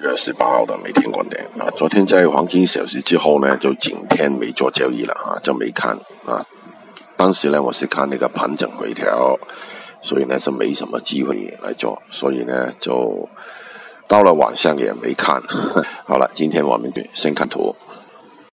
月十八号的每天观点啊，昨天在黄金小时之后呢，就整天没做交易了啊，就没看啊。当时呢，我是看那个盘整回调，所以呢是没什么机会来做，所以呢就到了晚上也没看。好了，今天我们就先看图。